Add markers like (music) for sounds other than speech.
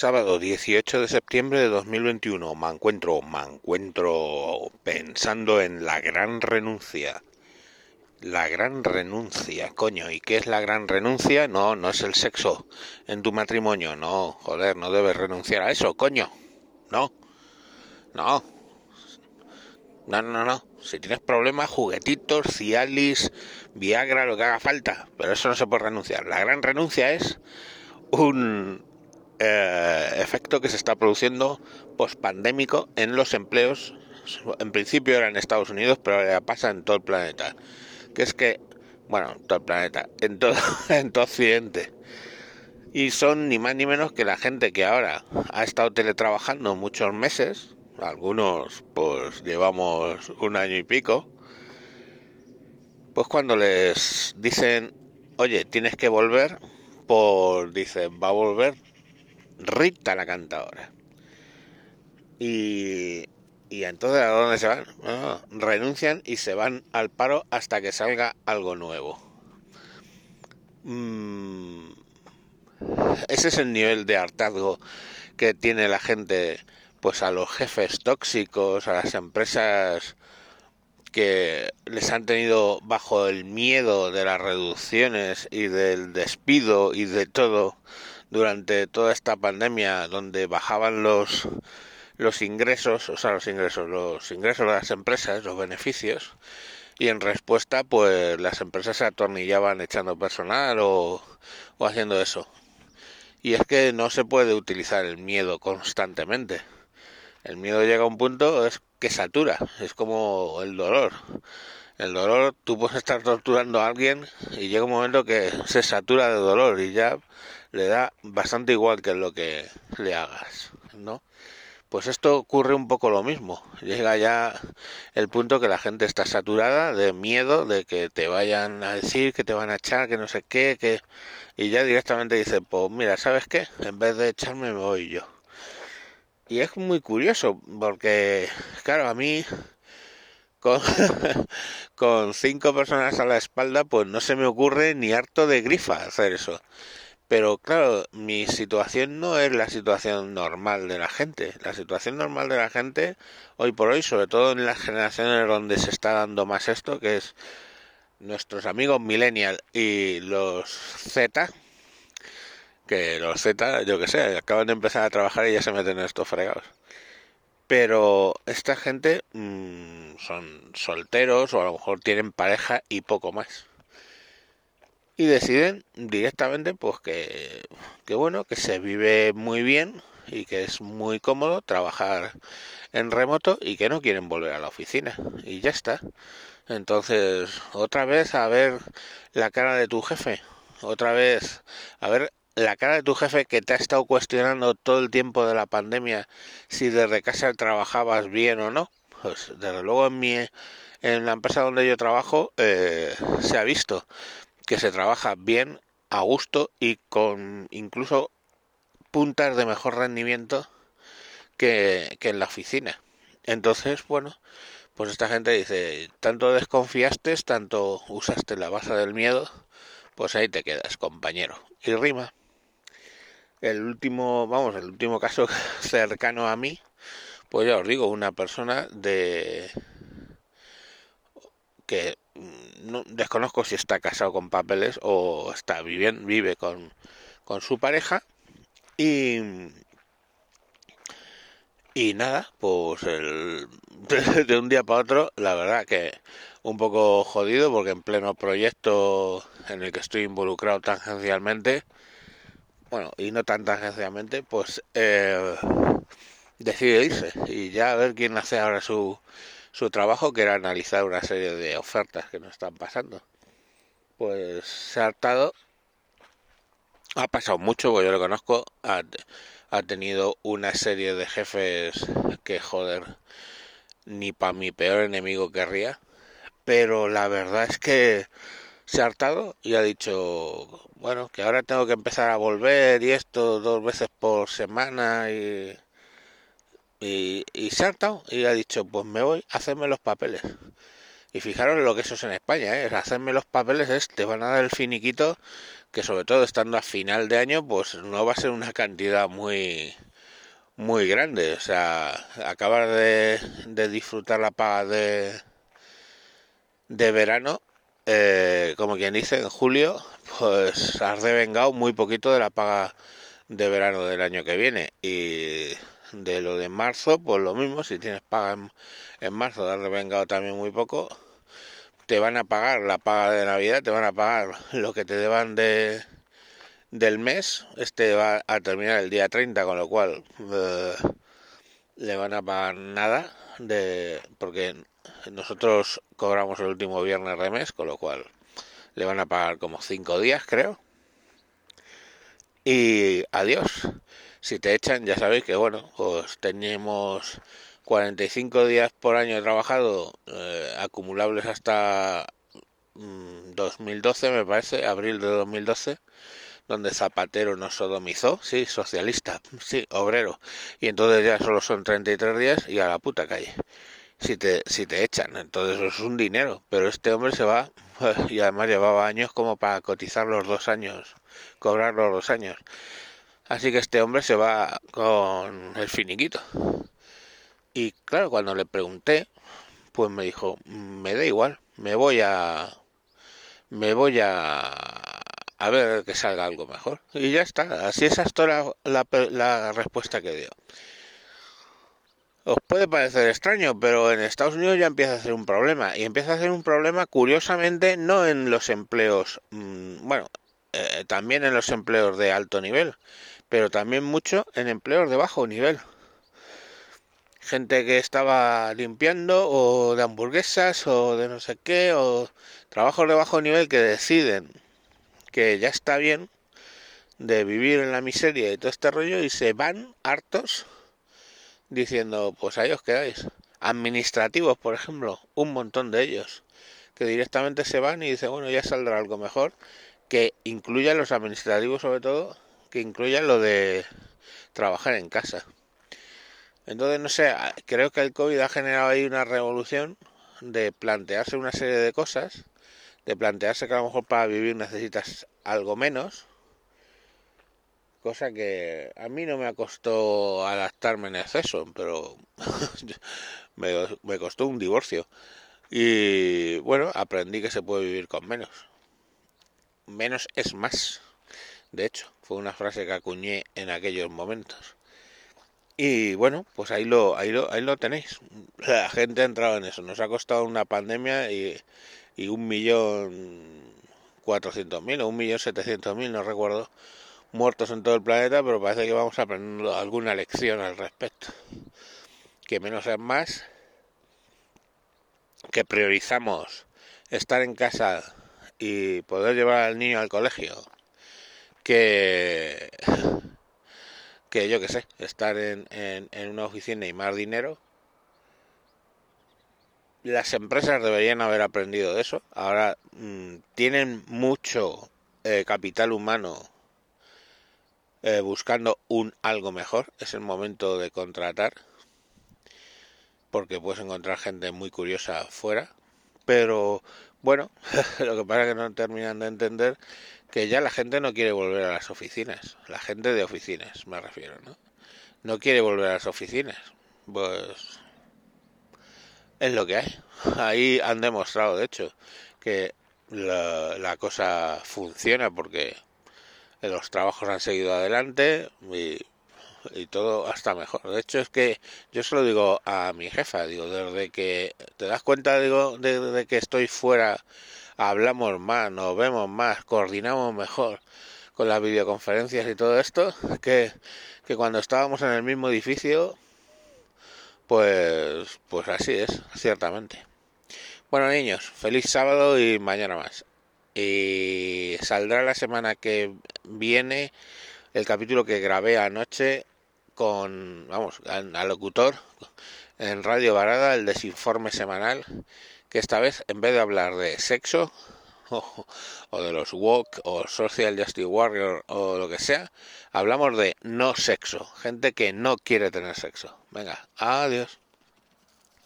Sábado 18 de septiembre de 2021. Me encuentro, me encuentro pensando en la gran renuncia. La gran renuncia, coño. ¿Y qué es la gran renuncia? No, no es el sexo en tu matrimonio. No, joder, no debes renunciar a eso, coño. No. No. No, no, no. Si tienes problemas, juguetitos, Cialis, Viagra, lo que haga falta. Pero eso no se puede renunciar. La gran renuncia es un eh, efecto que se está produciendo post-pandémico en los empleos. En principio era en Estados Unidos, pero ahora pasa en todo el planeta. Que es que, bueno, todo el planeta, en todo, (laughs) en todo Occidente. Y son ni más ni menos que la gente que ahora ha estado teletrabajando muchos meses, algunos pues llevamos un año y pico, pues cuando les dicen, oye, tienes que volver, por, dicen, va a volver Rita la cantadora. Y, y entonces, ¿a dónde se van? renuncian y se van al paro hasta que salga algo nuevo. Mm, ese es el nivel de hartazgo que tiene la gente, pues a los jefes tóxicos, a las empresas que les han tenido bajo el miedo de las reducciones y del despido y de todo durante toda esta pandemia donde bajaban los los ingresos, o sea, los ingresos, los ingresos de las empresas, los beneficios, y en respuesta, pues las empresas se atornillaban echando personal o, o haciendo eso. Y es que no se puede utilizar el miedo constantemente. El miedo llega a un punto es que satura, es como el dolor. El dolor, tú puedes estar torturando a alguien y llega un momento que se satura de dolor y ya le da bastante igual que lo que le hagas, ¿no? Pues esto ocurre un poco lo mismo. Llega ya el punto que la gente está saturada de miedo de que te vayan a decir, que te van a echar, que no sé qué, que y ya directamente dice, pues mira, ¿sabes qué? En vez de echarme me voy yo. Y es muy curioso porque, claro, a mí con, (laughs) con cinco personas a la espalda, pues no se me ocurre ni harto de grifa hacer eso. Pero claro, mi situación no es la situación normal de la gente. La situación normal de la gente, hoy por hoy, sobre todo en las generaciones donde se está dando más esto, que es nuestros amigos millennial y los Z, que los Z, yo que sé, acaban de empezar a trabajar y ya se meten en estos fregados. Pero esta gente mmm, son solteros o a lo mejor tienen pareja y poco más y deciden directamente pues que, bueno que se vive muy bien y que es muy cómodo trabajar en remoto y que no quieren volver a la oficina. Y ya está. Entonces otra vez a ver la cara de tu jefe. Otra vez a ver la cara de tu jefe que te ha estado cuestionando todo el tiempo de la pandemia si desde casa trabajabas bien o no. Pues desde luego en mi en la empresa donde yo trabajo eh, se ha visto que se trabaja bien, a gusto y con incluso puntas de mejor rendimiento que, que en la oficina. Entonces, bueno, pues esta gente dice, tanto desconfiaste, tanto usaste la base del miedo, pues ahí te quedas, compañero. Y rima. El último, vamos, el último caso (laughs) cercano a mí, pues ya os digo, una persona de que no, desconozco si está casado con papeles o está viviendo, vive con, con su pareja. Y y nada, pues el, (laughs) de, un día para otro, la verdad que un poco jodido porque en pleno proyecto en el que estoy involucrado tangencialmente, bueno, y no tan tangencialmente, pues eh, decide irse y ya a ver quién hace ahora su, su trabajo, que era analizar una serie de ofertas que nos están pasando. Pues se ha hartado, ha pasado mucho, porque yo lo conozco, ha, ha tenido una serie de jefes que, joder, ni para mi peor enemigo querría, pero la verdad es que se ha hartado y ha dicho, bueno, que ahora tengo que empezar a volver y esto dos veces por semana y y, y hartado y ha dicho, pues me voy a hacerme los papeles. Y fijaros lo que eso es en España, ¿eh? Hacerme los papeles es, te van a dar el finiquito, que sobre todo estando a final de año, pues no va a ser una cantidad muy muy grande. O sea, acabar de, de disfrutar la paga de, de verano, eh, como quien dice, en julio, pues has devengado muy poquito de la paga de verano del año que viene. Y de lo de marzo, pues lo mismo, si tienes paga en, marzo, has devengado también muy poco. Te van a pagar la paga de Navidad, te van a pagar lo que te deban de, del mes. Este va a terminar el día 30, con lo cual eh, le van a pagar nada de porque nosotros cobramos el último viernes de mes, con lo cual le van a pagar como 5 días, creo. Y adiós. Si te echan, ya sabéis que bueno, pues tenemos 45 días por año trabajado, eh, acumulables hasta 2012, mm, me parece, abril de 2012 donde Zapatero nos sodomizó, sí, socialista, sí, obrero, y entonces ya solo son 33 días y a la puta calle. Si te, si te echan, entonces es un dinero, pero este hombre se va (laughs) y además llevaba años como para cotizar los dos años, cobrar los dos años. Así que este hombre se va con el finiquito. Y claro, cuando le pregunté, pues me dijo, me da igual, me voy a... Me voy a a ver que salga algo mejor. Y ya está, así es hasta la, la, la respuesta que dio. Os puede parecer extraño, pero en Estados Unidos ya empieza a ser un problema. Y empieza a ser un problema, curiosamente, no en los empleos, mmm, bueno, eh, también en los empleos de alto nivel, pero también mucho en empleos de bajo nivel. Gente que estaba limpiando, o de hamburguesas, o de no sé qué, o trabajos de bajo nivel que deciden que ya está bien de vivir en la miseria y todo este rollo y se van hartos diciendo, pues ahí os quedáis. Administrativos, por ejemplo, un montón de ellos, que directamente se van y dicen, bueno, ya saldrá algo mejor, que incluya los administrativos sobre todo, que incluya lo de trabajar en casa. Entonces, no sé, creo que el COVID ha generado ahí una revolución de plantearse una serie de cosas de plantearse que a lo mejor para vivir necesitas algo menos, cosa que a mí no me costó adaptarme en exceso, pero (laughs) me costó un divorcio. Y bueno, aprendí que se puede vivir con menos. Menos es más. De hecho, fue una frase que acuñé en aquellos momentos. Y bueno, pues ahí lo, ahí lo, ahí lo tenéis. La gente ha entrado en eso. Nos ha costado una pandemia y y un millón cuatrocientos mil o un millón setecientos mil, no recuerdo, muertos en todo el planeta, pero parece que vamos aprendiendo alguna lección al respecto. Que menos es más, que priorizamos estar en casa y poder llevar al niño al colegio, que, que yo que sé, estar en, en, en una oficina y más dinero las empresas deberían haber aprendido de eso. Ahora mmm, tienen mucho eh, capital humano eh, buscando un algo mejor. Es el momento de contratar. Porque puedes encontrar gente muy curiosa fuera. Pero bueno, (laughs) lo que pasa es que no terminan de entender que ya la gente no quiere volver a las oficinas. La gente de oficinas, me refiero, ¿no? No quiere volver a las oficinas. Pues es lo que hay. Ahí han demostrado, de hecho, que la, la cosa funciona porque los trabajos han seguido adelante y, y, todo hasta mejor. De hecho, es que yo se lo digo a mi jefa, digo, desde que te das cuenta, digo, de, de que estoy fuera, hablamos más, nos vemos más, coordinamos mejor con las videoconferencias y todo esto, que, que cuando estábamos en el mismo edificio pues, pues así es, ciertamente. Bueno, niños, feliz sábado y mañana más. Y saldrá la semana que viene el capítulo que grabé anoche con, vamos, al, locutor en Radio Varada, el desinforme semanal, que esta vez en vez de hablar de sexo, o, (laughs) o, de los woke o social justice warrior o lo que sea, hablamos de no sexo, gente que no quiere tener sexo. Venga, adiós.